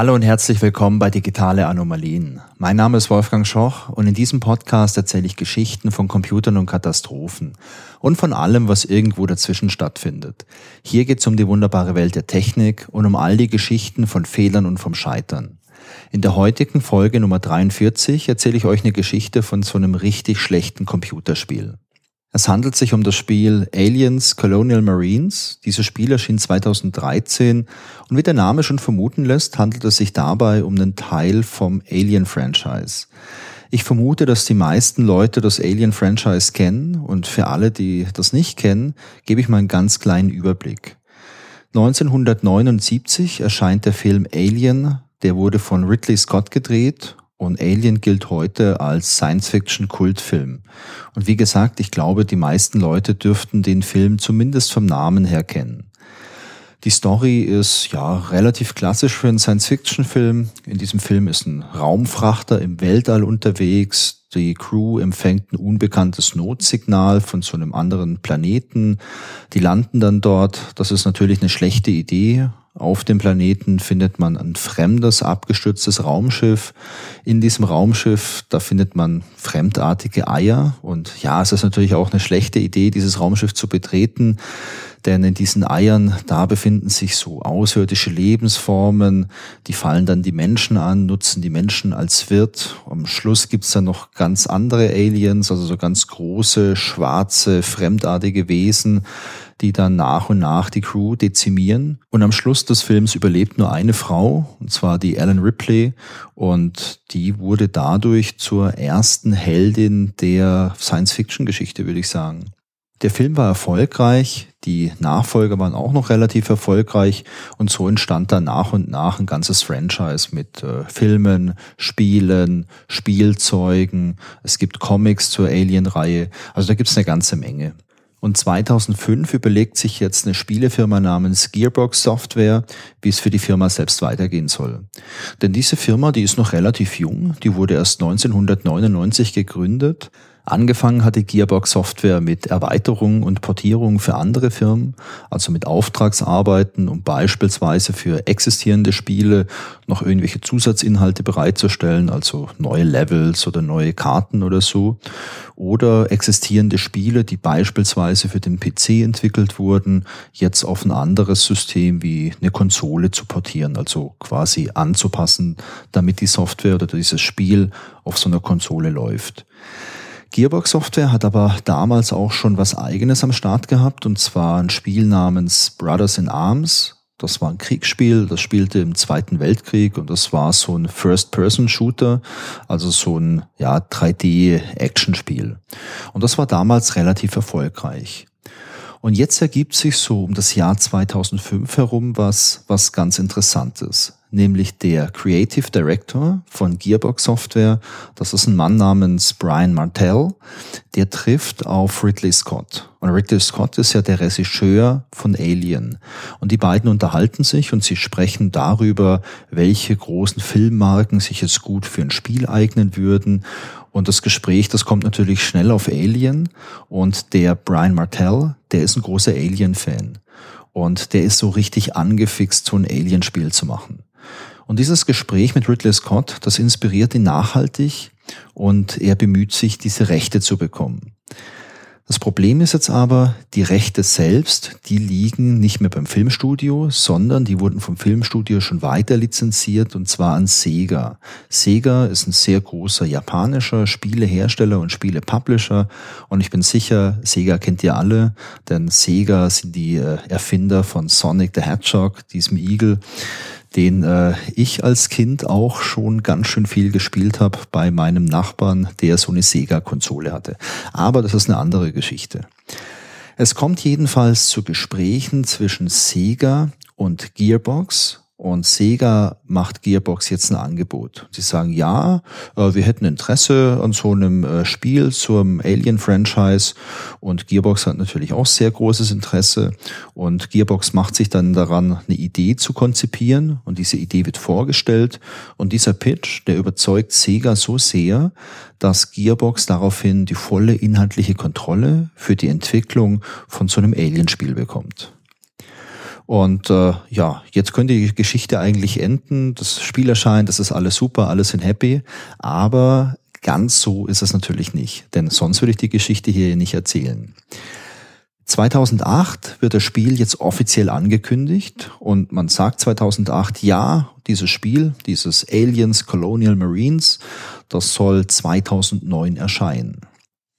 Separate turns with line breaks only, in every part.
Hallo und herzlich willkommen bei Digitale Anomalien. Mein Name ist Wolfgang Schoch und in diesem Podcast erzähle ich Geschichten von Computern und Katastrophen und von allem, was irgendwo dazwischen stattfindet. Hier geht es um die wunderbare Welt der Technik und um all die Geschichten von Fehlern und vom Scheitern. In der heutigen Folge Nummer 43 erzähle ich euch eine Geschichte von so einem richtig schlechten Computerspiel. Es handelt sich um das Spiel Aliens Colonial Marines. Dieses Spiel erschien 2013 und wie der Name schon vermuten lässt, handelt es sich dabei um einen Teil vom Alien-Franchise. Ich vermute, dass die meisten Leute das Alien-Franchise kennen und für alle, die das nicht kennen, gebe ich mal einen ganz kleinen Überblick. 1979 erscheint der Film Alien, der wurde von Ridley Scott gedreht und Alien gilt heute als Science-Fiction-Kultfilm. Und wie gesagt, ich glaube, die meisten Leute dürften den Film zumindest vom Namen her kennen. Die Story ist ja relativ klassisch für einen Science-Fiction-Film. In diesem Film ist ein Raumfrachter im Weltall unterwegs. Die Crew empfängt ein unbekanntes Notsignal von so einem anderen Planeten. Die landen dann dort. Das ist natürlich eine schlechte Idee, auf dem Planeten findet man ein fremdes, abgestürztes Raumschiff. In diesem Raumschiff, da findet man fremdartige Eier. Und ja, es ist natürlich auch eine schlechte Idee, dieses Raumschiff zu betreten. Denn in diesen Eiern, da befinden sich so außerirdische Lebensformen, die fallen dann die Menschen an, nutzen die Menschen als Wirt. Am Schluss gibt's dann noch ganz andere Aliens, also so ganz große, schwarze, fremdartige Wesen, die dann nach und nach die Crew dezimieren. Und am Schluss des Films überlebt nur eine Frau, und zwar die Ellen Ripley. Und die wurde dadurch zur ersten Heldin der Science-Fiction-Geschichte, würde ich sagen. Der Film war erfolgreich, die Nachfolger waren auch noch relativ erfolgreich und so entstand dann nach und nach ein ganzes Franchise mit äh, Filmen, Spielen, Spielzeugen. Es gibt Comics zur Alien-Reihe. Also da gibt's eine ganze Menge. Und 2005 überlegt sich jetzt eine Spielefirma namens Gearbox Software, wie es für die Firma selbst weitergehen soll. Denn diese Firma, die ist noch relativ jung, die wurde erst 1999 gegründet Angefangen hatte Gearbox Software mit Erweiterungen und Portierungen für andere Firmen, also mit Auftragsarbeiten, um beispielsweise für existierende Spiele noch irgendwelche Zusatzinhalte bereitzustellen, also neue Levels oder neue Karten oder so. Oder existierende Spiele, die beispielsweise für den PC entwickelt wurden, jetzt auf ein anderes System wie eine Konsole zu portieren, also quasi anzupassen, damit die Software oder dieses Spiel auf so einer Konsole läuft. Gearbox Software hat aber damals auch schon was eigenes am Start gehabt und zwar ein Spiel namens Brothers in Arms. Das war ein Kriegsspiel, das spielte im Zweiten Weltkrieg und das war so ein First-Person-Shooter, also so ein ja, 3D-Action-Spiel. Und das war damals relativ erfolgreich. Und jetzt ergibt sich so um das Jahr 2005 herum was, was ganz Interessantes nämlich der Creative Director von Gearbox Software. Das ist ein Mann namens Brian Martell. Der trifft auf Ridley Scott. Und Ridley Scott ist ja der Regisseur von Alien. Und die beiden unterhalten sich und sie sprechen darüber, welche großen Filmmarken sich jetzt gut für ein Spiel eignen würden. Und das Gespräch, das kommt natürlich schnell auf Alien. Und der Brian Martell, der ist ein großer Alien-Fan. Und der ist so richtig angefixt, so ein Alien-Spiel zu machen. Und dieses Gespräch mit Ridley Scott, das inspiriert ihn nachhaltig und er bemüht sich, diese Rechte zu bekommen. Das Problem ist jetzt aber, die Rechte selbst, die liegen nicht mehr beim Filmstudio, sondern die wurden vom Filmstudio schon weiter lizenziert und zwar an Sega. Sega ist ein sehr großer japanischer Spielehersteller und Spielepublisher und ich bin sicher, Sega kennt ihr alle, denn Sega sind die äh, Erfinder von Sonic the Hedgehog, diesem Igel den äh, ich als Kind auch schon ganz schön viel gespielt habe bei meinem Nachbarn, der so eine Sega-Konsole hatte. Aber das ist eine andere Geschichte. Es kommt jedenfalls zu Gesprächen zwischen Sega und Gearbox und Sega macht Gearbox jetzt ein Angebot. Sie sagen, ja, äh, wir hätten Interesse an so einem äh, Spiel zum Alien-Franchise. Und Gearbox hat natürlich auch sehr großes Interesse. Und Gearbox macht sich dann daran, eine Idee zu konzipieren. Und diese Idee wird vorgestellt. Und dieser Pitch, der überzeugt Sega so sehr, dass Gearbox daraufhin die volle inhaltliche Kontrolle für die Entwicklung von so einem Alien-Spiel bekommt. Und äh, ja, jetzt könnte die Geschichte eigentlich enden. Das Spiel erscheint, das ist alles super, alles sind happy. Aber ganz so ist es natürlich nicht, denn sonst würde ich die Geschichte hier nicht erzählen. 2008 wird das Spiel jetzt offiziell angekündigt und man sagt 2008, ja, dieses Spiel, dieses Aliens Colonial Marines, das soll 2009 erscheinen.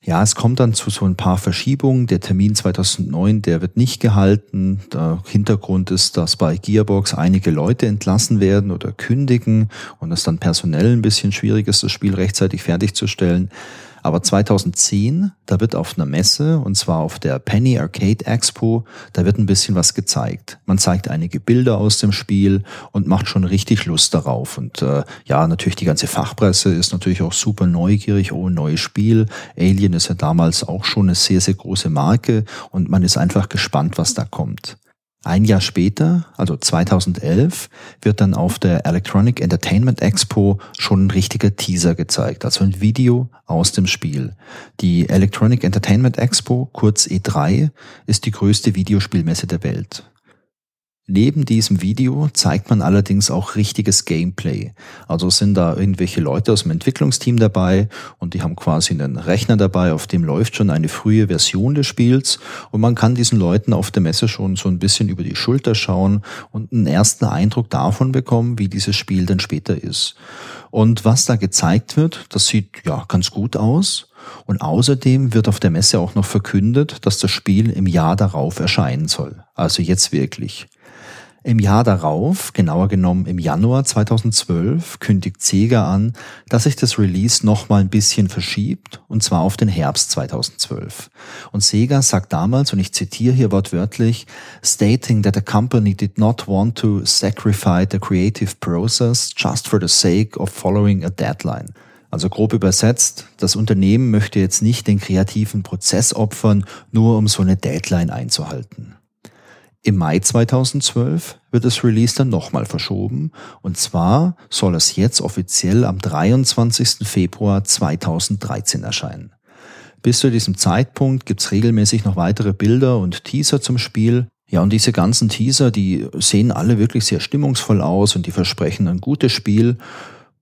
Ja, es kommt dann zu so ein paar Verschiebungen. Der Termin 2009, der wird nicht gehalten. Der Hintergrund ist, dass bei Gearbox einige Leute entlassen werden oder kündigen und es dann personell ein bisschen schwierig ist, das Spiel rechtzeitig fertigzustellen. Aber 2010, da wird auf einer Messe, und zwar auf der Penny Arcade Expo, da wird ein bisschen was gezeigt. Man zeigt einige Bilder aus dem Spiel und macht schon richtig Lust darauf. Und äh, ja, natürlich die ganze Fachpresse ist natürlich auch super neugierig. Oh, ein neues Spiel. Alien ist ja damals auch schon eine sehr, sehr große Marke und man ist einfach gespannt, was da kommt. Ein Jahr später, also 2011, wird dann auf der Electronic Entertainment Expo schon ein richtiger Teaser gezeigt, also ein Video aus dem Spiel. Die Electronic Entertainment Expo, kurz E3, ist die größte Videospielmesse der Welt. Neben diesem Video zeigt man allerdings auch richtiges Gameplay. Also sind da irgendwelche Leute aus dem Entwicklungsteam dabei und die haben quasi einen Rechner dabei, auf dem läuft schon eine frühe Version des Spiels und man kann diesen Leuten auf der Messe schon so ein bisschen über die Schulter schauen und einen ersten Eindruck davon bekommen, wie dieses Spiel dann später ist. Und was da gezeigt wird, das sieht ja ganz gut aus. Und außerdem wird auf der Messe auch noch verkündet, dass das Spiel im Jahr darauf erscheinen soll. Also jetzt wirklich. Im Jahr darauf, genauer genommen im Januar 2012, kündigt Sega an, dass sich das Release nochmal ein bisschen verschiebt, und zwar auf den Herbst 2012. Und Sega sagt damals, und ich zitiere hier wortwörtlich, stating that the company did not want to sacrifice the creative process just for the sake of following a deadline. Also grob übersetzt, das Unternehmen möchte jetzt nicht den kreativen Prozess opfern, nur um so eine Deadline einzuhalten. Im Mai 2012 wird das Release dann nochmal verschoben und zwar soll es jetzt offiziell am 23. Februar 2013 erscheinen. Bis zu diesem Zeitpunkt gibt's regelmäßig noch weitere Bilder und Teaser zum Spiel. Ja, und diese ganzen Teaser, die sehen alle wirklich sehr stimmungsvoll aus und die versprechen ein gutes Spiel.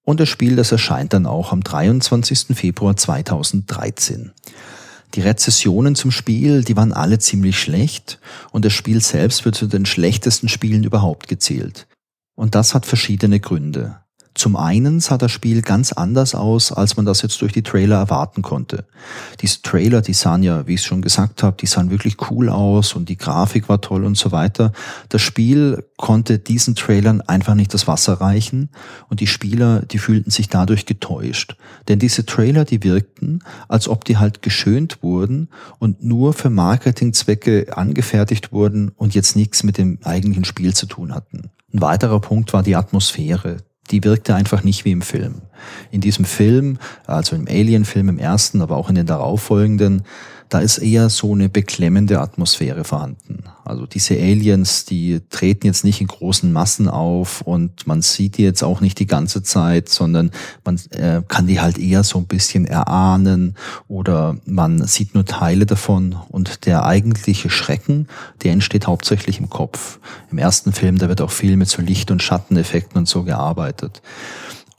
Und das Spiel, das erscheint dann auch am 23. Februar 2013. Die Rezessionen zum Spiel, die waren alle ziemlich schlecht und das Spiel selbst wird zu den schlechtesten Spielen überhaupt gezählt. Und das hat verschiedene Gründe. Zum einen sah das Spiel ganz anders aus, als man das jetzt durch die Trailer erwarten konnte. Diese Trailer, die sahen ja, wie ich es schon gesagt habe, die sahen wirklich cool aus und die Grafik war toll und so weiter. Das Spiel konnte diesen Trailern einfach nicht das Wasser reichen und die Spieler, die fühlten sich dadurch getäuscht. Denn diese Trailer, die wirkten, als ob die halt geschönt wurden und nur für Marketingzwecke angefertigt wurden und jetzt nichts mit dem eigentlichen Spiel zu tun hatten. Ein weiterer Punkt war die Atmosphäre die wirkte einfach nicht wie im Film. In diesem Film, also im Alien-Film im ersten, aber auch in den darauffolgenden, da ist eher so eine beklemmende Atmosphäre vorhanden. Also diese Aliens, die treten jetzt nicht in großen Massen auf und man sieht die jetzt auch nicht die ganze Zeit, sondern man äh, kann die halt eher so ein bisschen erahnen oder man sieht nur Teile davon und der eigentliche Schrecken, der entsteht hauptsächlich im Kopf. Im ersten Film, da wird auch viel mit so Licht- und Schatteneffekten und so gearbeitet.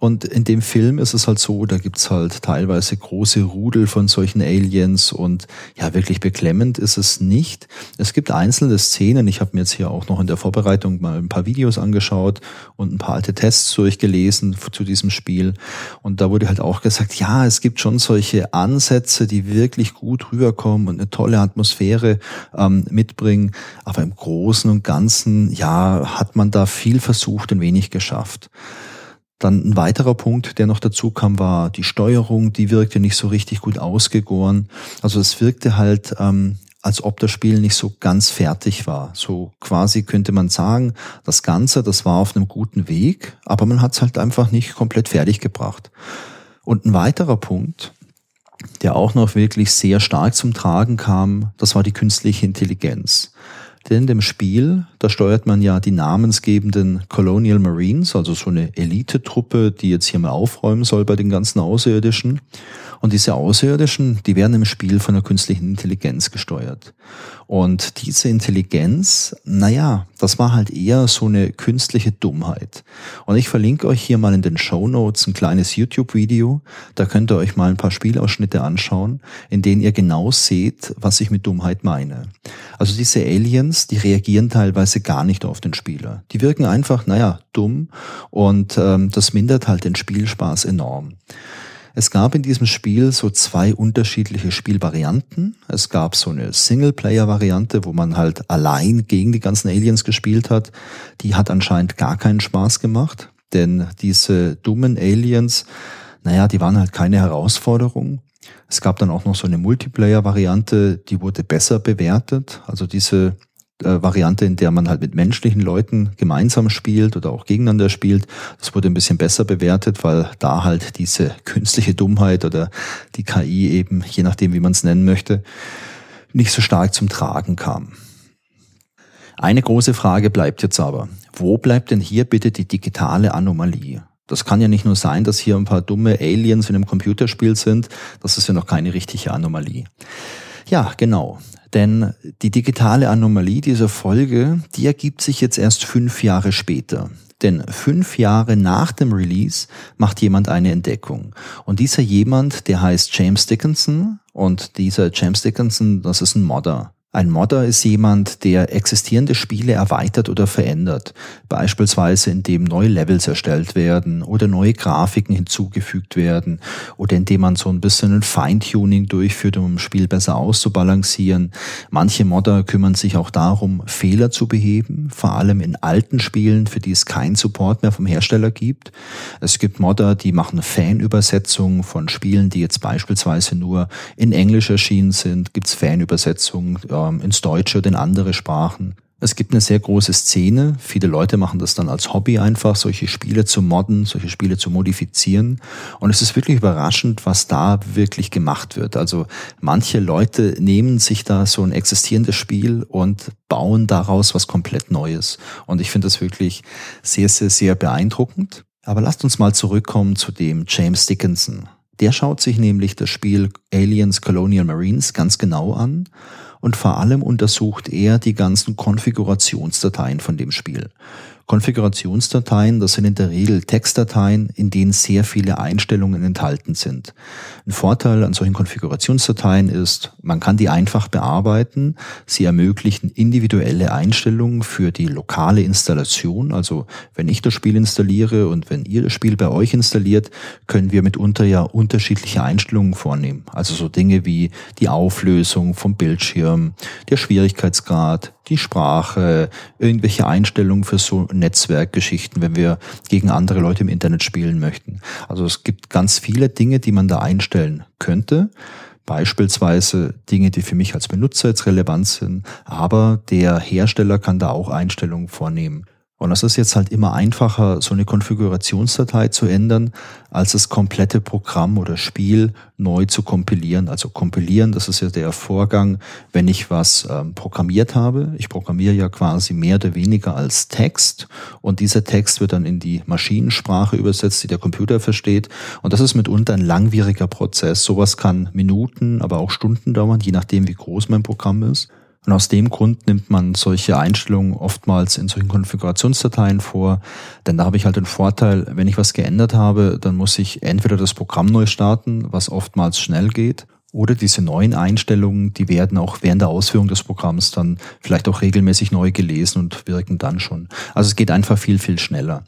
Und in dem Film ist es halt so, da gibt's halt teilweise große Rudel von solchen Aliens und ja, wirklich beklemmend ist es nicht. Es gibt einzelne Szenen, ich habe mir jetzt hier auch noch in der Vorbereitung mal ein paar Videos angeschaut und ein paar alte Tests durchgelesen zu diesem Spiel. Und da wurde halt auch gesagt, ja, es gibt schon solche Ansätze, die wirklich gut rüberkommen und eine tolle Atmosphäre ähm, mitbringen. Aber im Großen und Ganzen, ja, hat man da viel versucht und wenig geschafft. Dann ein weiterer Punkt, der noch dazu kam, war die Steuerung. Die wirkte nicht so richtig gut ausgegoren. Also es wirkte halt, ähm, als ob das Spiel nicht so ganz fertig war. So quasi könnte man sagen, das Ganze, das war auf einem guten Weg, aber man hat es halt einfach nicht komplett fertig gebracht. Und ein weiterer Punkt, der auch noch wirklich sehr stark zum Tragen kam, das war die künstliche Intelligenz. Denn in dem Spiel, da steuert man ja die namensgebenden Colonial Marines, also so eine Elitetruppe, die jetzt hier mal aufräumen soll bei den ganzen Außerirdischen. Und diese Außerirdischen, die werden im Spiel von der künstlichen Intelligenz gesteuert. Und diese Intelligenz, naja, das war halt eher so eine künstliche Dummheit. Und ich verlinke euch hier mal in den Show Notes ein kleines YouTube-Video. Da könnt ihr euch mal ein paar Spielausschnitte anschauen, in denen ihr genau seht, was ich mit Dummheit meine. Also diese Aliens, die reagieren teilweise gar nicht auf den Spieler. Die wirken einfach, naja, dumm und ähm, das mindert halt den Spielspaß enorm. Es gab in diesem Spiel so zwei unterschiedliche Spielvarianten. Es gab so eine Singleplayer-Variante, wo man halt allein gegen die ganzen Aliens gespielt hat. Die hat anscheinend gar keinen Spaß gemacht, denn diese dummen Aliens, naja, die waren halt keine Herausforderung. Es gab dann auch noch so eine Multiplayer-Variante, die wurde besser bewertet. Also diese äh, Variante, in der man halt mit menschlichen Leuten gemeinsam spielt oder auch gegeneinander spielt. Das wurde ein bisschen besser bewertet, weil da halt diese künstliche Dummheit oder die KI eben, je nachdem wie man es nennen möchte, nicht so stark zum Tragen kam. Eine große Frage bleibt jetzt aber, wo bleibt denn hier bitte die digitale Anomalie? Das kann ja nicht nur sein, dass hier ein paar dumme Aliens in einem Computerspiel sind, das ist ja noch keine richtige Anomalie. Ja, genau. Denn die digitale Anomalie dieser Folge, die ergibt sich jetzt erst fünf Jahre später. Denn fünf Jahre nach dem Release macht jemand eine Entdeckung. Und dieser jemand, der heißt James Dickinson. Und dieser James Dickinson, das ist ein Modder. Ein Modder ist jemand, der existierende Spiele erweitert oder verändert, beispielsweise indem neue Levels erstellt werden oder neue Grafiken hinzugefügt werden oder indem man so ein bisschen ein Feintuning durchführt, um das Spiel besser auszubalancieren. Manche Modder kümmern sich auch darum, Fehler zu beheben, vor allem in alten Spielen, für die es keinen Support mehr vom Hersteller gibt. Es gibt Modder, die machen Fanübersetzungen von Spielen, die jetzt beispielsweise nur in Englisch erschienen sind, gibt's Fanübersetzungen ähm, ins Deutsche oder in andere Sprachen. Es gibt eine sehr große Szene. Viele Leute machen das dann als Hobby einfach, solche Spiele zu modden, solche Spiele zu modifizieren. Und es ist wirklich überraschend, was da wirklich gemacht wird. Also manche Leute nehmen sich da so ein existierendes Spiel und bauen daraus was komplett Neues. Und ich finde das wirklich sehr, sehr, sehr beeindruckend. Aber lasst uns mal zurückkommen zu dem James Dickinson. Der schaut sich nämlich das Spiel Aliens Colonial Marines ganz genau an und vor allem untersucht er die ganzen Konfigurationsdateien von dem Spiel. Konfigurationsdateien, das sind in der Regel Textdateien, in denen sehr viele Einstellungen enthalten sind. Ein Vorteil an solchen Konfigurationsdateien ist, man kann die einfach bearbeiten. Sie ermöglichen individuelle Einstellungen für die lokale Installation. Also wenn ich das Spiel installiere und wenn ihr das Spiel bei euch installiert, können wir mitunter ja unterschiedliche Einstellungen vornehmen. Also so Dinge wie die Auflösung vom Bildschirm, der Schwierigkeitsgrad, die Sprache, irgendwelche Einstellungen für so Netzwerkgeschichten, wenn wir gegen andere Leute im Internet spielen möchten. Also es gibt ganz viele Dinge, die man da einstellen könnte. Beispielsweise Dinge, die für mich als Benutzer jetzt relevant sind, aber der Hersteller kann da auch Einstellungen vornehmen. Und das ist jetzt halt immer einfacher, so eine Konfigurationsdatei zu ändern, als das komplette Programm oder Spiel neu zu kompilieren. Also kompilieren, das ist ja der Vorgang, wenn ich was ähm, programmiert habe. Ich programmiere ja quasi mehr oder weniger als Text und dieser Text wird dann in die Maschinensprache übersetzt, die der Computer versteht. Und das ist mitunter ein langwieriger Prozess. Sowas kann Minuten, aber auch Stunden dauern, je nachdem, wie groß mein Programm ist. Und aus dem Grund nimmt man solche Einstellungen oftmals in solchen Konfigurationsdateien vor. Denn da habe ich halt den Vorteil, wenn ich was geändert habe, dann muss ich entweder das Programm neu starten, was oftmals schnell geht, oder diese neuen Einstellungen, die werden auch während der Ausführung des Programms dann vielleicht auch regelmäßig neu gelesen und wirken dann schon. Also es geht einfach viel, viel schneller.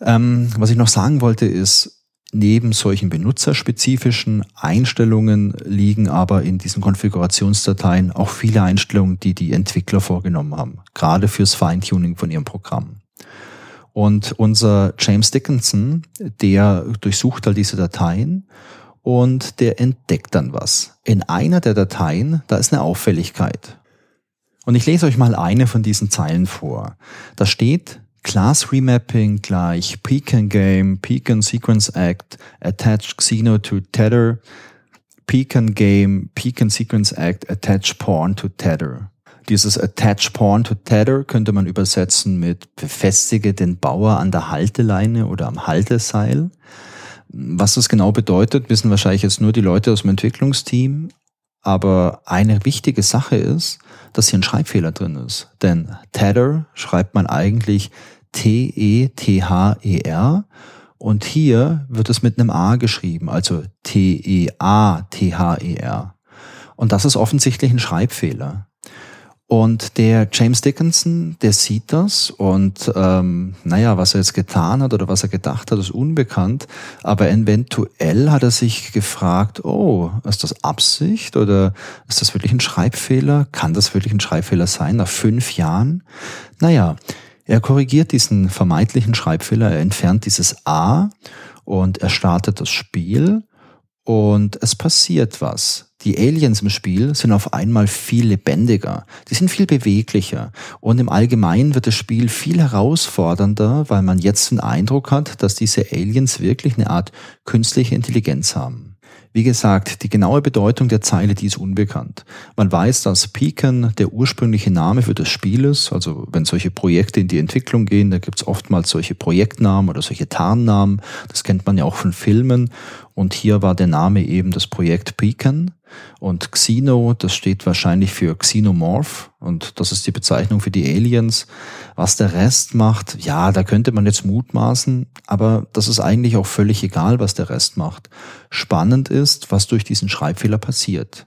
Ähm, was ich noch sagen wollte ist, Neben solchen benutzerspezifischen Einstellungen liegen aber in diesen Konfigurationsdateien auch viele Einstellungen, die die Entwickler vorgenommen haben, gerade fürs Feintuning von ihrem Programm. Und unser James Dickinson, der durchsucht halt diese Dateien und der entdeckt dann was. In einer der Dateien, da ist eine Auffälligkeit. Und ich lese euch mal eine von diesen Zeilen vor. Da steht, Class Remapping gleich Pecan Game, Pecan Sequence Act, Attach Xeno to Tether, Pecan Game, Pecan Sequence Act, Attach Porn to Tether. Dieses Attach Pawn to Tether könnte man übersetzen mit befestige den Bauer an der Halteleine oder am Halteseil. Was das genau bedeutet, wissen wahrscheinlich jetzt nur die Leute aus dem Entwicklungsteam. Aber eine wichtige Sache ist, dass hier ein Schreibfehler drin ist. Denn Tether schreibt man eigentlich T-E-T-H-E-R und hier wird es mit einem A geschrieben, also T-E-A-T-H-E-R. Und das ist offensichtlich ein Schreibfehler. Und der James Dickinson, der sieht das und ähm, naja, was er jetzt getan hat oder was er gedacht hat, ist unbekannt. Aber eventuell hat er sich gefragt, oh, ist das Absicht oder ist das wirklich ein Schreibfehler? Kann das wirklich ein Schreibfehler sein nach fünf Jahren? Naja, er korrigiert diesen vermeintlichen Schreibfehler, er entfernt dieses A und er startet das Spiel und es passiert was. Die Aliens im Spiel sind auf einmal viel lebendiger, die sind viel beweglicher und im Allgemeinen wird das Spiel viel herausfordernder, weil man jetzt den Eindruck hat, dass diese Aliens wirklich eine Art künstliche Intelligenz haben. Wie gesagt, die genaue Bedeutung der Zeile, die ist unbekannt. Man weiß, dass Pecan der ursprüngliche Name für das Spiel ist. Also wenn solche Projekte in die Entwicklung gehen, da gibt es oftmals solche Projektnamen oder solche Tarnnamen. Das kennt man ja auch von Filmen. Und hier war der Name eben das Projekt Pecan. Und Xeno, das steht wahrscheinlich für Xenomorph und das ist die Bezeichnung für die Aliens. Was der Rest macht, ja, da könnte man jetzt mutmaßen, aber das ist eigentlich auch völlig egal, was der Rest macht. Spannend ist, was durch diesen Schreibfehler passiert.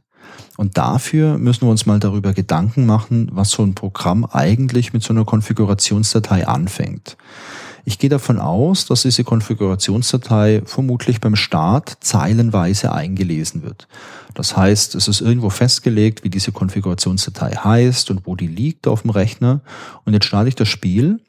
Und dafür müssen wir uns mal darüber Gedanken machen, was so ein Programm eigentlich mit so einer Konfigurationsdatei anfängt. Ich gehe davon aus, dass diese Konfigurationsdatei vermutlich beim Start zeilenweise eingelesen wird. Das heißt, es ist irgendwo festgelegt, wie diese Konfigurationsdatei heißt und wo die liegt auf dem Rechner. Und jetzt starte ich das Spiel.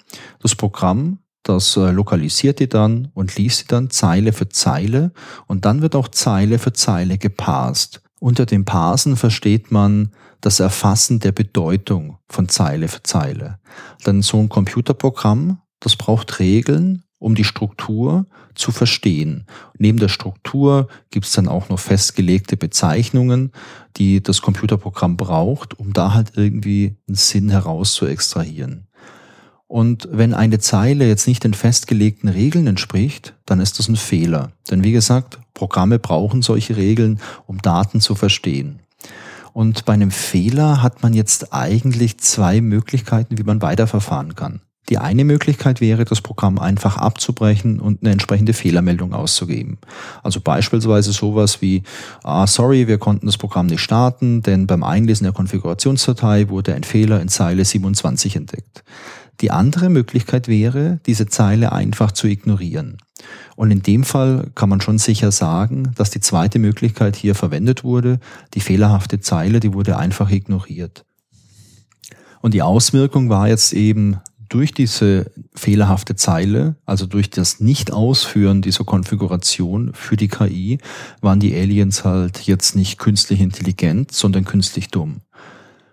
Das Programm das äh, lokalisiert die dann und liest sie dann Zeile für Zeile und dann wird auch Zeile für Zeile geparst. Unter dem Parsen versteht man das Erfassen der Bedeutung von Zeile für Zeile. Denn so ein Computerprogramm das braucht Regeln, um die Struktur zu verstehen. Neben der Struktur gibt es dann auch noch festgelegte Bezeichnungen, die das Computerprogramm braucht, um da halt irgendwie einen Sinn heraus zu extrahieren. Und wenn eine Zeile jetzt nicht den festgelegten Regeln entspricht, dann ist das ein Fehler. Denn wie gesagt, Programme brauchen solche Regeln, um Daten zu verstehen. Und bei einem Fehler hat man jetzt eigentlich zwei Möglichkeiten, wie man weiterverfahren kann. Die eine Möglichkeit wäre, das Programm einfach abzubrechen und eine entsprechende Fehlermeldung auszugeben. Also beispielsweise sowas wie, ah, sorry, wir konnten das Programm nicht starten, denn beim Einlesen der Konfigurationsdatei wurde ein Fehler in Zeile 27 entdeckt. Die andere Möglichkeit wäre, diese Zeile einfach zu ignorieren. Und in dem Fall kann man schon sicher sagen, dass die zweite Möglichkeit hier verwendet wurde. Die fehlerhafte Zeile, die wurde einfach ignoriert. Und die Auswirkung war jetzt eben durch diese fehlerhafte Zeile, also durch das Nicht-Ausführen dieser Konfiguration für die KI, waren die Aliens halt jetzt nicht künstlich intelligent, sondern künstlich dumm.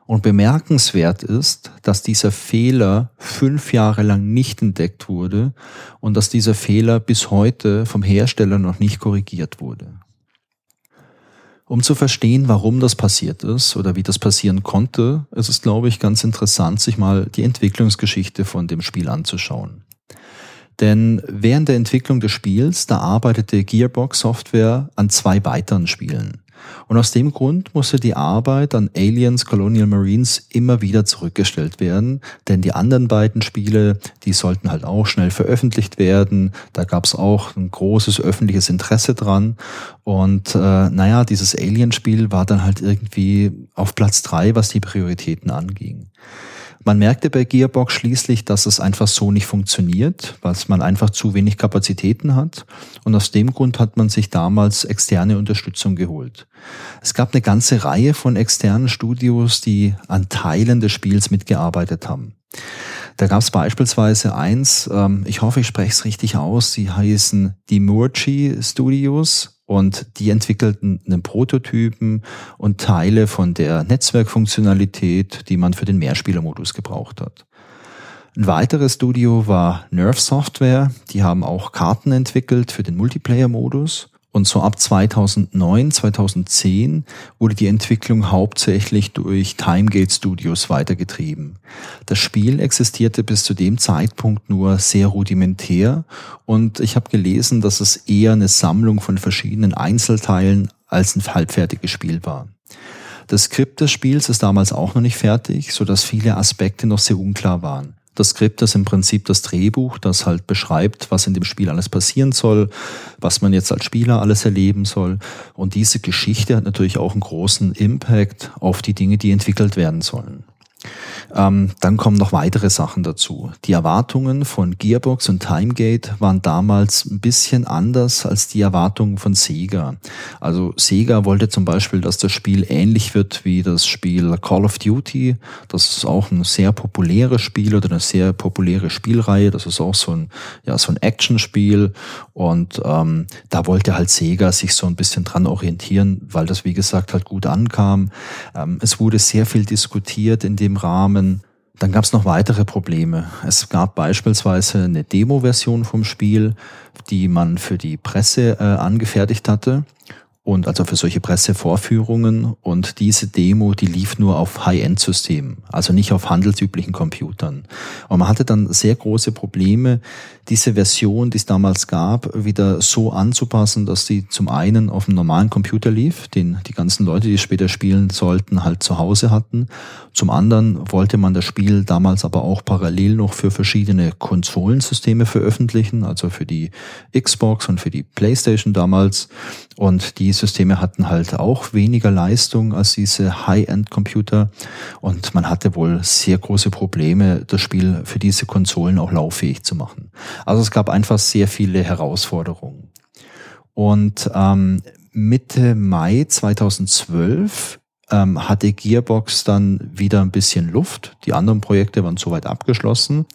Und bemerkenswert ist, dass dieser Fehler fünf Jahre lang nicht entdeckt wurde und dass dieser Fehler bis heute vom Hersteller noch nicht korrigiert wurde. Um zu verstehen, warum das passiert ist oder wie das passieren konnte, ist es, glaube ich, ganz interessant, sich mal die Entwicklungsgeschichte von dem Spiel anzuschauen. Denn während der Entwicklung des Spiels, da arbeitete Gearbox Software an zwei weiteren Spielen. Und aus dem Grund musste die Arbeit an Aliens Colonial Marines immer wieder zurückgestellt werden, denn die anderen beiden Spiele, die sollten halt auch schnell veröffentlicht werden. Da gab es auch ein großes öffentliches Interesse dran. Und äh, naja, dieses Alien-Spiel war dann halt irgendwie auf Platz drei, was die Prioritäten anging. Man merkte bei Gearbox schließlich, dass es einfach so nicht funktioniert, weil man einfach zu wenig Kapazitäten hat. Und aus dem Grund hat man sich damals externe Unterstützung geholt. Es gab eine ganze Reihe von externen Studios, die an Teilen des Spiels mitgearbeitet haben. Da gab es beispielsweise eins, ähm, ich hoffe, ich spreche es richtig aus, die heißen die Murchi Studios und die entwickelten einen Prototypen und Teile von der Netzwerkfunktionalität, die man für den Mehrspielermodus gebraucht hat. Ein weiteres Studio war Nerve Software. Die haben auch Karten entwickelt für den Multiplayer-Modus. Und so ab 2009, 2010 wurde die Entwicklung hauptsächlich durch Timegate Studios weitergetrieben. Das Spiel existierte bis zu dem Zeitpunkt nur sehr rudimentär und ich habe gelesen, dass es eher eine Sammlung von verschiedenen Einzelteilen als ein halbfertiges Spiel war. Das Skript des Spiels ist damals auch noch nicht fertig, so dass viele Aspekte noch sehr unklar waren. Das Skript ist im Prinzip das Drehbuch, das halt beschreibt, was in dem Spiel alles passieren soll, was man jetzt als Spieler alles erleben soll. Und diese Geschichte hat natürlich auch einen großen Impact auf die Dinge, die entwickelt werden sollen. Ähm, dann kommen noch weitere Sachen dazu. Die Erwartungen von Gearbox und Timegate waren damals ein bisschen anders als die Erwartungen von Sega. Also Sega wollte zum Beispiel, dass das Spiel ähnlich wird wie das Spiel Call of Duty. Das ist auch ein sehr populäres Spiel oder eine sehr populäre Spielreihe. Das ist auch so ein, ja, so ein Actionspiel. Und ähm, da wollte halt Sega sich so ein bisschen dran orientieren, weil das, wie gesagt, halt gut ankam. Ähm, es wurde sehr viel diskutiert in dem Rahmen Namen. Dann gab es noch weitere Probleme. Es gab beispielsweise eine Demo-Version vom Spiel, die man für die Presse äh, angefertigt hatte und also für solche Pressevorführungen und diese Demo, die lief nur auf High-End-Systemen, also nicht auf handelsüblichen Computern. Und man hatte dann sehr große Probleme, diese Version, die es damals gab, wieder so anzupassen, dass sie zum einen auf einem normalen Computer lief, den die ganzen Leute, die später spielen sollten, halt zu Hause hatten. Zum anderen wollte man das Spiel damals aber auch parallel noch für verschiedene Konsolensysteme veröffentlichen, also für die Xbox und für die PlayStation damals. Und die Systeme hatten halt auch weniger Leistung als diese High-End-Computer. Und man hatte wohl sehr große Probleme, das Spiel für diese Konsolen auch lauffähig zu machen. Also es gab einfach sehr viele Herausforderungen. Und ähm, Mitte Mai 2012 ähm, hatte Gearbox dann wieder ein bisschen Luft. Die anderen Projekte waren soweit abgeschlossen.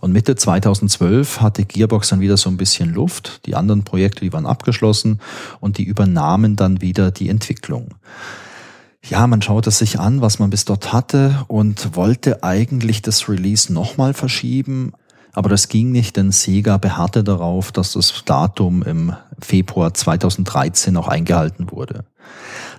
Und Mitte 2012 hatte Gearbox dann wieder so ein bisschen Luft. Die anderen Projekte, die waren abgeschlossen und die übernahmen dann wieder die Entwicklung. Ja, man schaute sich an, was man bis dort hatte und wollte eigentlich das Release nochmal verschieben. Aber das ging nicht, denn Sega beharrte darauf, dass das Datum im Februar 2013 auch eingehalten wurde.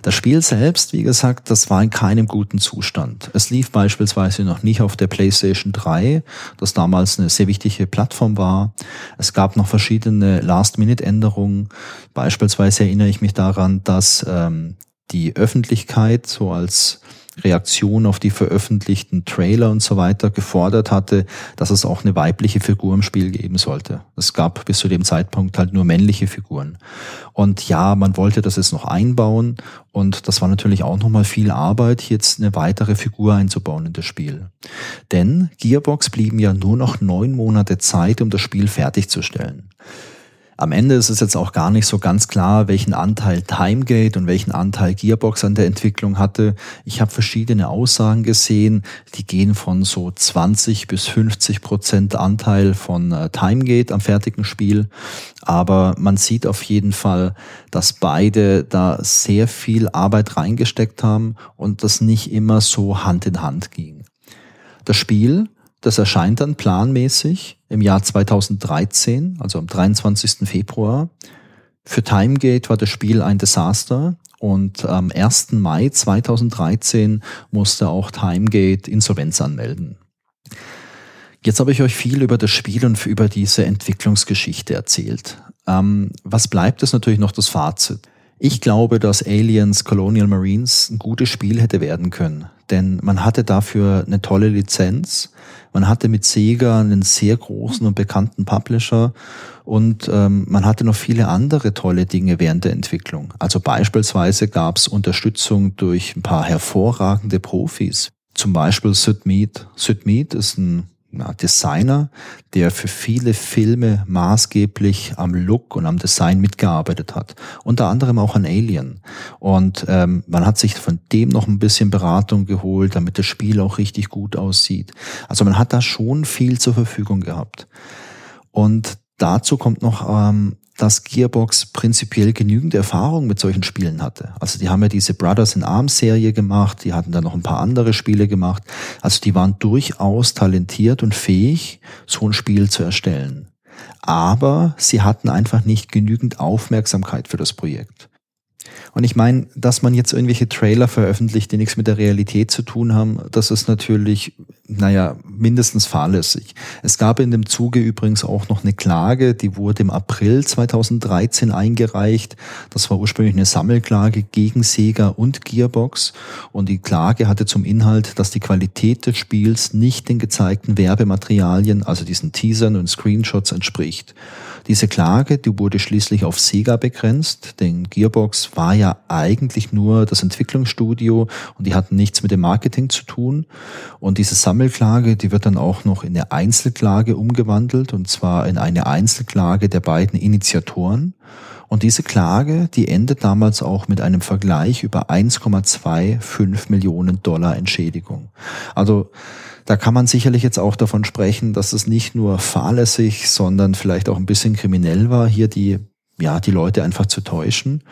Das Spiel selbst, wie gesagt, das war in keinem guten Zustand. Es lief beispielsweise noch nicht auf der PlayStation 3, das damals eine sehr wichtige Plattform war. Es gab noch verschiedene Last-Minute-Änderungen. Beispielsweise erinnere ich mich daran, dass ähm, die Öffentlichkeit so als Reaktion auf die veröffentlichten Trailer und so weiter gefordert hatte, dass es auch eine weibliche Figur im Spiel geben sollte. Es gab bis zu dem Zeitpunkt halt nur männliche Figuren. Und ja, man wollte das jetzt noch einbauen und das war natürlich auch nochmal viel Arbeit, jetzt eine weitere Figur einzubauen in das Spiel. Denn Gearbox blieben ja nur noch neun Monate Zeit, um das Spiel fertigzustellen. Am Ende ist es jetzt auch gar nicht so ganz klar, welchen Anteil Timegate und welchen Anteil Gearbox an der Entwicklung hatte. Ich habe verschiedene Aussagen gesehen, die gehen von so 20 bis 50 Prozent Anteil von äh, Timegate am fertigen Spiel. Aber man sieht auf jeden Fall, dass beide da sehr viel Arbeit reingesteckt haben und das nicht immer so Hand in Hand ging. Das Spiel das erscheint dann planmäßig im Jahr 2013, also am 23. Februar. Für Timegate war das Spiel ein Desaster und am 1. Mai 2013 musste auch Timegate Insolvenz anmelden. Jetzt habe ich euch viel über das Spiel und über diese Entwicklungsgeschichte erzählt. Ähm, was bleibt, ist natürlich noch das Fazit. Ich glaube, dass Aliens Colonial Marines ein gutes Spiel hätte werden können, denn man hatte dafür eine tolle Lizenz, man hatte mit Sega einen sehr großen und bekannten Publisher und ähm, man hatte noch viele andere tolle Dinge während der Entwicklung. Also beispielsweise gab es Unterstützung durch ein paar hervorragende Profis. Zum Beispiel Sid Mead. Sid Mead ist ein ja, Designer, der für viele Filme maßgeblich am Look und am Design mitgearbeitet hat. Unter anderem auch an Alien. Und ähm, man hat sich von dem noch ein bisschen Beratung geholt, damit das Spiel auch richtig gut aussieht. Also man hat da schon viel zur Verfügung gehabt. Und dazu kommt noch ähm, dass Gearbox prinzipiell genügend Erfahrung mit solchen Spielen hatte. Also die haben ja diese Brothers in Arms Serie gemacht, die hatten dann noch ein paar andere Spiele gemacht. Also die waren durchaus talentiert und fähig, so ein Spiel zu erstellen. aber sie hatten einfach nicht genügend Aufmerksamkeit für das Projekt. Und ich meine, dass man jetzt irgendwelche Trailer veröffentlicht, die nichts mit der Realität zu tun haben, das ist natürlich, naja, mindestens fahrlässig. Es gab in dem Zuge übrigens auch noch eine Klage, die wurde im April 2013 eingereicht. Das war ursprünglich eine Sammelklage gegen Sega und Gearbox. Und die Klage hatte zum Inhalt, dass die Qualität des Spiels nicht den gezeigten Werbematerialien, also diesen Teasern und Screenshots entspricht. Diese Klage, die wurde schließlich auf Sega begrenzt, denn Gearbox war ja eigentlich nur das Entwicklungsstudio und die hatten nichts mit dem Marketing zu tun. Und diese Sammelklage, die wird dann auch noch in eine Einzelklage umgewandelt und zwar in eine Einzelklage der beiden Initiatoren. Und diese Klage, die endet damals auch mit einem Vergleich über 1,25 Millionen Dollar Entschädigung. Also da kann man sicherlich jetzt auch davon sprechen, dass es nicht nur fahrlässig, sondern vielleicht auch ein bisschen kriminell war, hier die, ja, die Leute einfach zu täuschen.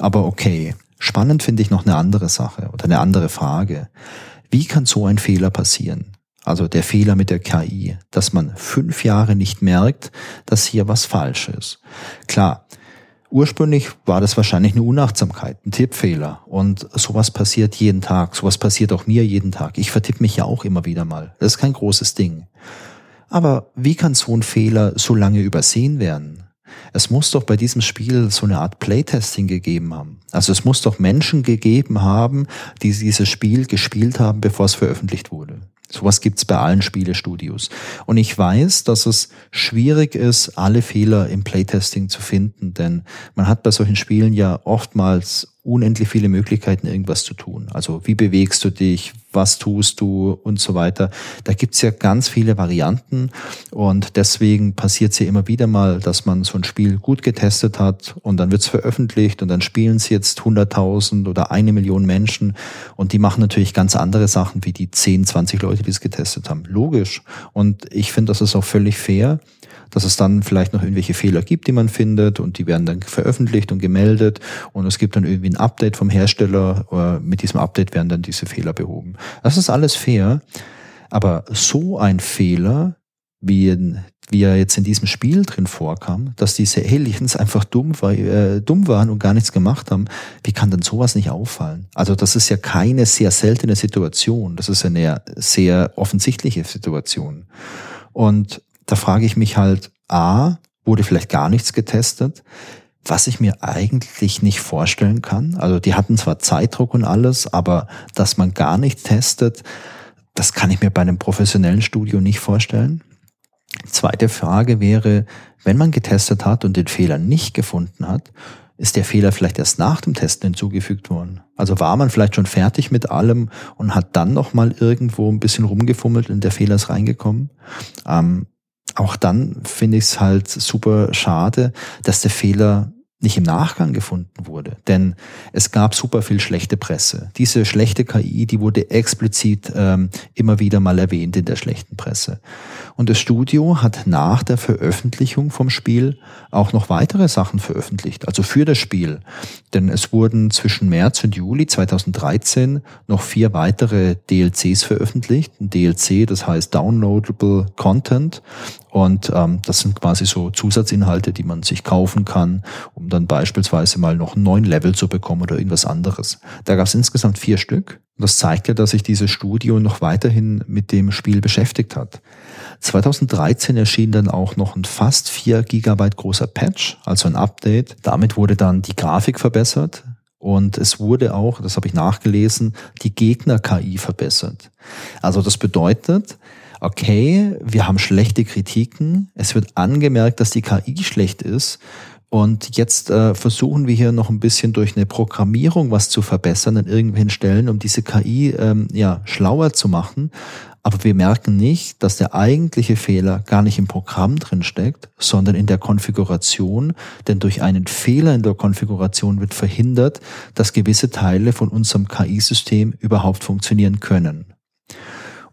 Aber okay. Spannend finde ich noch eine andere Sache oder eine andere Frage. Wie kann so ein Fehler passieren? Also der Fehler mit der KI, dass man fünf Jahre nicht merkt, dass hier was falsch ist. Klar, Ursprünglich war das wahrscheinlich eine Unachtsamkeit, ein Tippfehler. Und sowas passiert jeden Tag. Sowas passiert auch mir jeden Tag. Ich vertippe mich ja auch immer wieder mal. Das ist kein großes Ding. Aber wie kann so ein Fehler so lange übersehen werden? Es muss doch bei diesem Spiel so eine Art Playtesting gegeben haben. Also es muss doch Menschen gegeben haben, die dieses Spiel gespielt haben, bevor es veröffentlicht wurde. Sowas gibt's bei allen Spielestudios. Und ich weiß, dass es schwierig ist, alle Fehler im Playtesting zu finden, denn man hat bei solchen Spielen ja oftmals unendlich viele Möglichkeiten, irgendwas zu tun. Also wie bewegst du dich, was tust du und so weiter. Da gibt's ja ganz viele Varianten und deswegen passiert es ja immer wieder mal, dass man so ein Spiel gut getestet hat und dann wird's veröffentlicht und dann spielen es jetzt 100.000 oder eine Million Menschen und die machen natürlich ganz andere Sachen wie die 10, 20 Leute, die es getestet haben. Logisch. Und ich finde, das ist auch völlig fair dass es dann vielleicht noch irgendwelche Fehler gibt, die man findet und die werden dann veröffentlicht und gemeldet und es gibt dann irgendwie ein Update vom Hersteller, oder mit diesem Update werden dann diese Fehler behoben. Das ist alles fair, aber so ein Fehler, wie, in, wie er jetzt in diesem Spiel drin vorkam, dass diese Aliens einfach dumm, war, äh, dumm waren und gar nichts gemacht haben, wie kann denn sowas nicht auffallen? Also das ist ja keine sehr seltene Situation, das ist eine sehr offensichtliche Situation. Und da frage ich mich halt, a, wurde vielleicht gar nichts getestet, was ich mir eigentlich nicht vorstellen kann. Also die hatten zwar Zeitdruck und alles, aber dass man gar nicht testet, das kann ich mir bei einem professionellen Studio nicht vorstellen. Zweite Frage wäre, wenn man getestet hat und den Fehler nicht gefunden hat, ist der Fehler vielleicht erst nach dem Testen hinzugefügt worden? Also war man vielleicht schon fertig mit allem und hat dann noch mal irgendwo ein bisschen rumgefummelt und der Fehler ist reingekommen? Ähm, auch dann finde ich es halt super schade, dass der Fehler nicht im Nachgang gefunden wurde. Denn es gab super viel schlechte Presse. Diese schlechte KI, die wurde explizit ähm, immer wieder mal erwähnt in der schlechten Presse. Und das Studio hat nach der Veröffentlichung vom Spiel auch noch weitere Sachen veröffentlicht, also für das Spiel. Denn es wurden zwischen März und Juli 2013 noch vier weitere DLCs veröffentlicht. Ein DLC, das heißt Downloadable Content. Und ähm, das sind quasi so Zusatzinhalte, die man sich kaufen kann, um dann beispielsweise mal noch einen neuen Level zu bekommen oder irgendwas anderes. Da gab es insgesamt vier Stück. Und das zeigt ja, dass sich dieses Studio noch weiterhin mit dem Spiel beschäftigt hat. 2013 erschien dann auch noch ein fast vier Gigabyte großer Patch, also ein Update. Damit wurde dann die Grafik verbessert. Und es wurde auch, das habe ich nachgelesen, die Gegner-KI verbessert. Also das bedeutet, okay, wir haben schlechte Kritiken, es wird angemerkt, dass die KI schlecht ist und jetzt äh, versuchen wir hier noch ein bisschen durch eine Programmierung was zu verbessern an irgendwelchen Stellen, um diese KI ähm, ja schlauer zu machen. Aber wir merken nicht, dass der eigentliche Fehler gar nicht im Programm drin steckt, sondern in der Konfiguration. Denn durch einen Fehler in der Konfiguration wird verhindert, dass gewisse Teile von unserem KI-System überhaupt funktionieren können.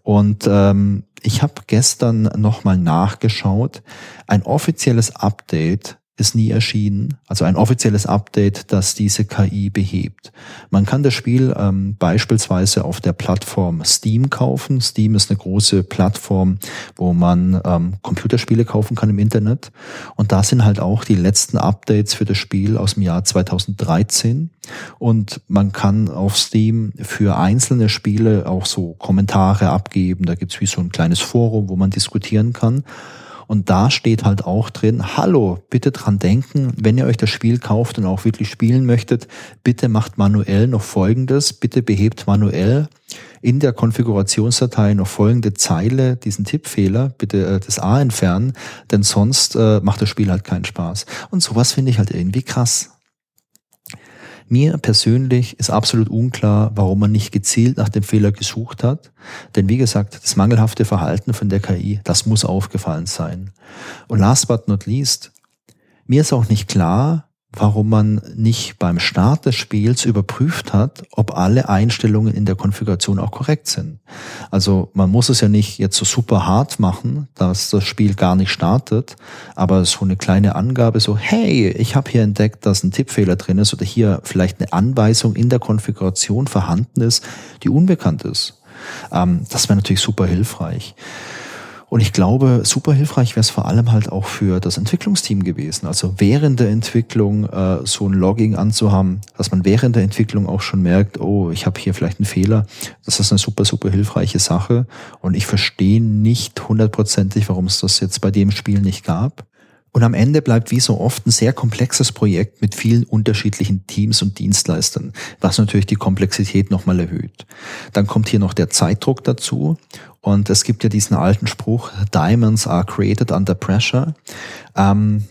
Und ähm, ich habe gestern nochmal nachgeschaut. Ein offizielles Update ist nie erschienen, also ein offizielles Update, das diese KI behebt. Man kann das Spiel ähm, beispielsweise auf der Plattform Steam kaufen. Steam ist eine große Plattform, wo man ähm, Computerspiele kaufen kann im Internet. Und da sind halt auch die letzten Updates für das Spiel aus dem Jahr 2013. Und man kann auf Steam für einzelne Spiele auch so Kommentare abgeben. Da gibt's wie so ein kleines Forum, wo man diskutieren kann. Und da steht halt auch drin, hallo, bitte dran denken, wenn ihr euch das Spiel kauft und auch wirklich spielen möchtet, bitte macht manuell noch Folgendes, bitte behebt manuell in der Konfigurationsdatei noch folgende Zeile, diesen Tippfehler, bitte äh, das A entfernen, denn sonst äh, macht das Spiel halt keinen Spaß. Und sowas finde ich halt irgendwie krass. Mir persönlich ist absolut unklar, warum man nicht gezielt nach dem Fehler gesucht hat. Denn wie gesagt, das mangelhafte Verhalten von der KI, das muss aufgefallen sein. Und last but not least, mir ist auch nicht klar, warum man nicht beim Start des Spiels überprüft hat, ob alle Einstellungen in der Konfiguration auch korrekt sind. Also man muss es ja nicht jetzt so super hart machen, dass das Spiel gar nicht startet, aber so eine kleine Angabe so, hey, ich habe hier entdeckt, dass ein Tippfehler drin ist oder hier vielleicht eine Anweisung in der Konfiguration vorhanden ist, die unbekannt ist. Ähm, das wäre natürlich super hilfreich. Und ich glaube, super hilfreich wäre es vor allem halt auch für das Entwicklungsteam gewesen. Also während der Entwicklung äh, so ein Logging anzuhaben, dass man während der Entwicklung auch schon merkt, oh, ich habe hier vielleicht einen Fehler. Das ist eine super, super hilfreiche Sache. Und ich verstehe nicht hundertprozentig, warum es das jetzt bei dem Spiel nicht gab. Und am Ende bleibt wie so oft ein sehr komplexes Projekt mit vielen unterschiedlichen Teams und Dienstleistern, was natürlich die Komplexität nochmal erhöht. Dann kommt hier noch der Zeitdruck dazu. Und es gibt ja diesen alten Spruch, Diamonds are created under pressure. Ähm,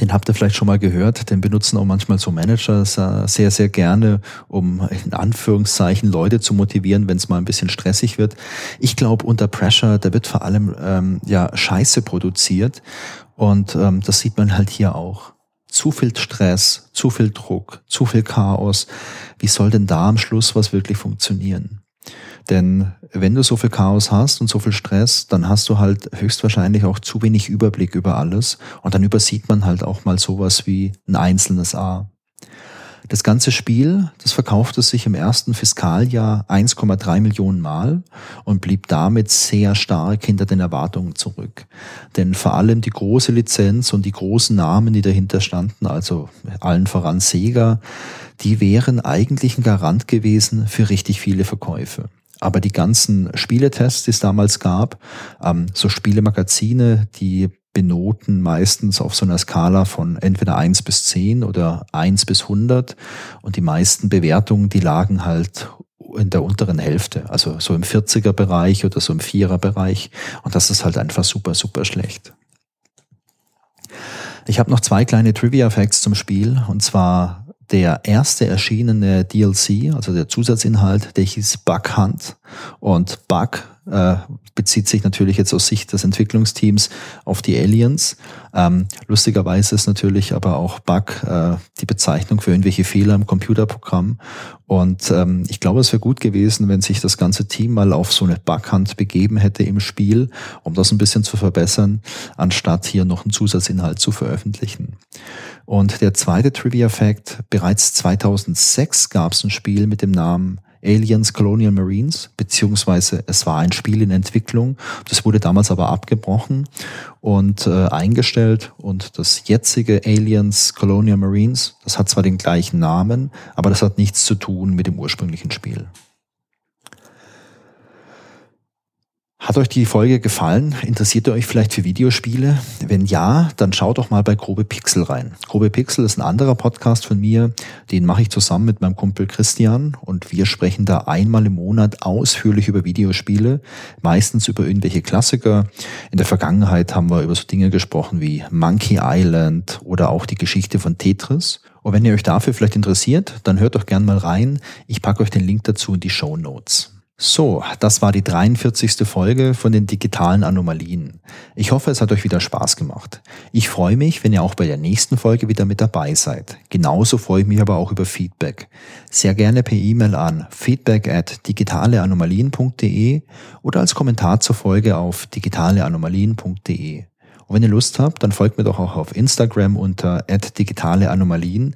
den habt ihr vielleicht schon mal gehört, den benutzen auch manchmal so Manager sehr, sehr gerne, um in Anführungszeichen Leute zu motivieren, wenn es mal ein bisschen stressig wird. Ich glaube, unter Pressure, da wird vor allem ähm, ja Scheiße produziert und ähm, das sieht man halt hier auch. Zu viel Stress, zu viel Druck, zu viel Chaos. Wie soll denn da am Schluss was wirklich funktionieren? Denn wenn du so viel Chaos hast und so viel Stress, dann hast du halt höchstwahrscheinlich auch zu wenig Überblick über alles und dann übersieht man halt auch mal sowas wie ein einzelnes A. Das ganze Spiel, das verkaufte sich im ersten Fiskaljahr 1,3 Millionen Mal und blieb damit sehr stark hinter den Erwartungen zurück. Denn vor allem die große Lizenz und die großen Namen, die dahinter standen, also allen voran Sega, die wären eigentlich ein Garant gewesen für richtig viele Verkäufe. Aber die ganzen Spieletests, die es damals gab, ähm, so Spielemagazine, die benoten meistens auf so einer Skala von entweder eins bis zehn oder eins bis hundert Und die meisten Bewertungen, die lagen halt in der unteren Hälfte, also so im 40er Bereich oder so im Vierer Bereich. Und das ist halt einfach super, super schlecht. Ich habe noch zwei kleine Trivia-Facts zum Spiel. Und zwar der erste erschienene DLC, also der Zusatzinhalt, der hieß Bug Hunt. Und Bug äh, bezieht sich natürlich jetzt aus Sicht des Entwicklungsteams auf die Aliens. Ähm, lustigerweise ist natürlich aber auch Bug äh, die Bezeichnung für irgendwelche Fehler im Computerprogramm. Und ähm, ich glaube, es wäre gut gewesen, wenn sich das ganze Team mal auf so eine Bughand begeben hätte im Spiel, um das ein bisschen zu verbessern, anstatt hier noch einen Zusatzinhalt zu veröffentlichen. Und der zweite Trivia-Fact, bereits 2006 gab es ein Spiel mit dem Namen Aliens Colonial Marines, beziehungsweise es war ein Spiel in Entwicklung. Das wurde damals aber abgebrochen und äh, eingestellt. Und das jetzige Aliens Colonial Marines, das hat zwar den gleichen Namen, aber das hat nichts zu tun mit dem ursprünglichen Spiel. Hat euch die Folge gefallen? Interessiert ihr euch vielleicht für Videospiele? Wenn ja, dann schaut doch mal bei Grobe Pixel rein. Grobe Pixel ist ein anderer Podcast von mir, den mache ich zusammen mit meinem Kumpel Christian und wir sprechen da einmal im Monat ausführlich über Videospiele, meistens über irgendwelche Klassiker. In der Vergangenheit haben wir über so Dinge gesprochen wie Monkey Island oder auch die Geschichte von Tetris. Und wenn ihr euch dafür vielleicht interessiert, dann hört doch gern mal rein. Ich packe euch den Link dazu in die Show Notes. So, das war die 43. Folge von den digitalen Anomalien. Ich hoffe, es hat euch wieder Spaß gemacht. Ich freue mich, wenn ihr auch bei der nächsten Folge wieder mit dabei seid. Genauso freue ich mich aber auch über Feedback. Sehr gerne per E-Mail an feedback at digitaleanomalien.de oder als Kommentar zur Folge auf digitaleanomalien.de. Und wenn ihr Lust habt, dann folgt mir doch auch auf Instagram unter digitale Anomalien.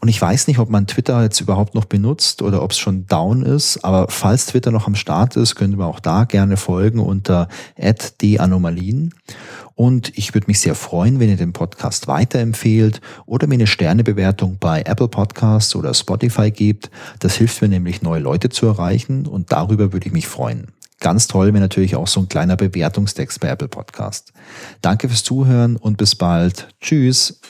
Und ich weiß nicht, ob man Twitter jetzt überhaupt noch benutzt oder ob es schon down ist, aber falls Twitter noch am Start ist, könnt ihr mir auch da gerne folgen unter @d_anomalien. Und ich würde mich sehr freuen, wenn ihr den Podcast weiterempfehlt oder mir eine Sternebewertung bei Apple Podcasts oder Spotify gebt. Das hilft mir nämlich, neue Leute zu erreichen und darüber würde ich mich freuen. Ganz toll wäre natürlich auch so ein kleiner Bewertungstext bei Apple Podcast. Danke fürs Zuhören und bis bald. Tschüss.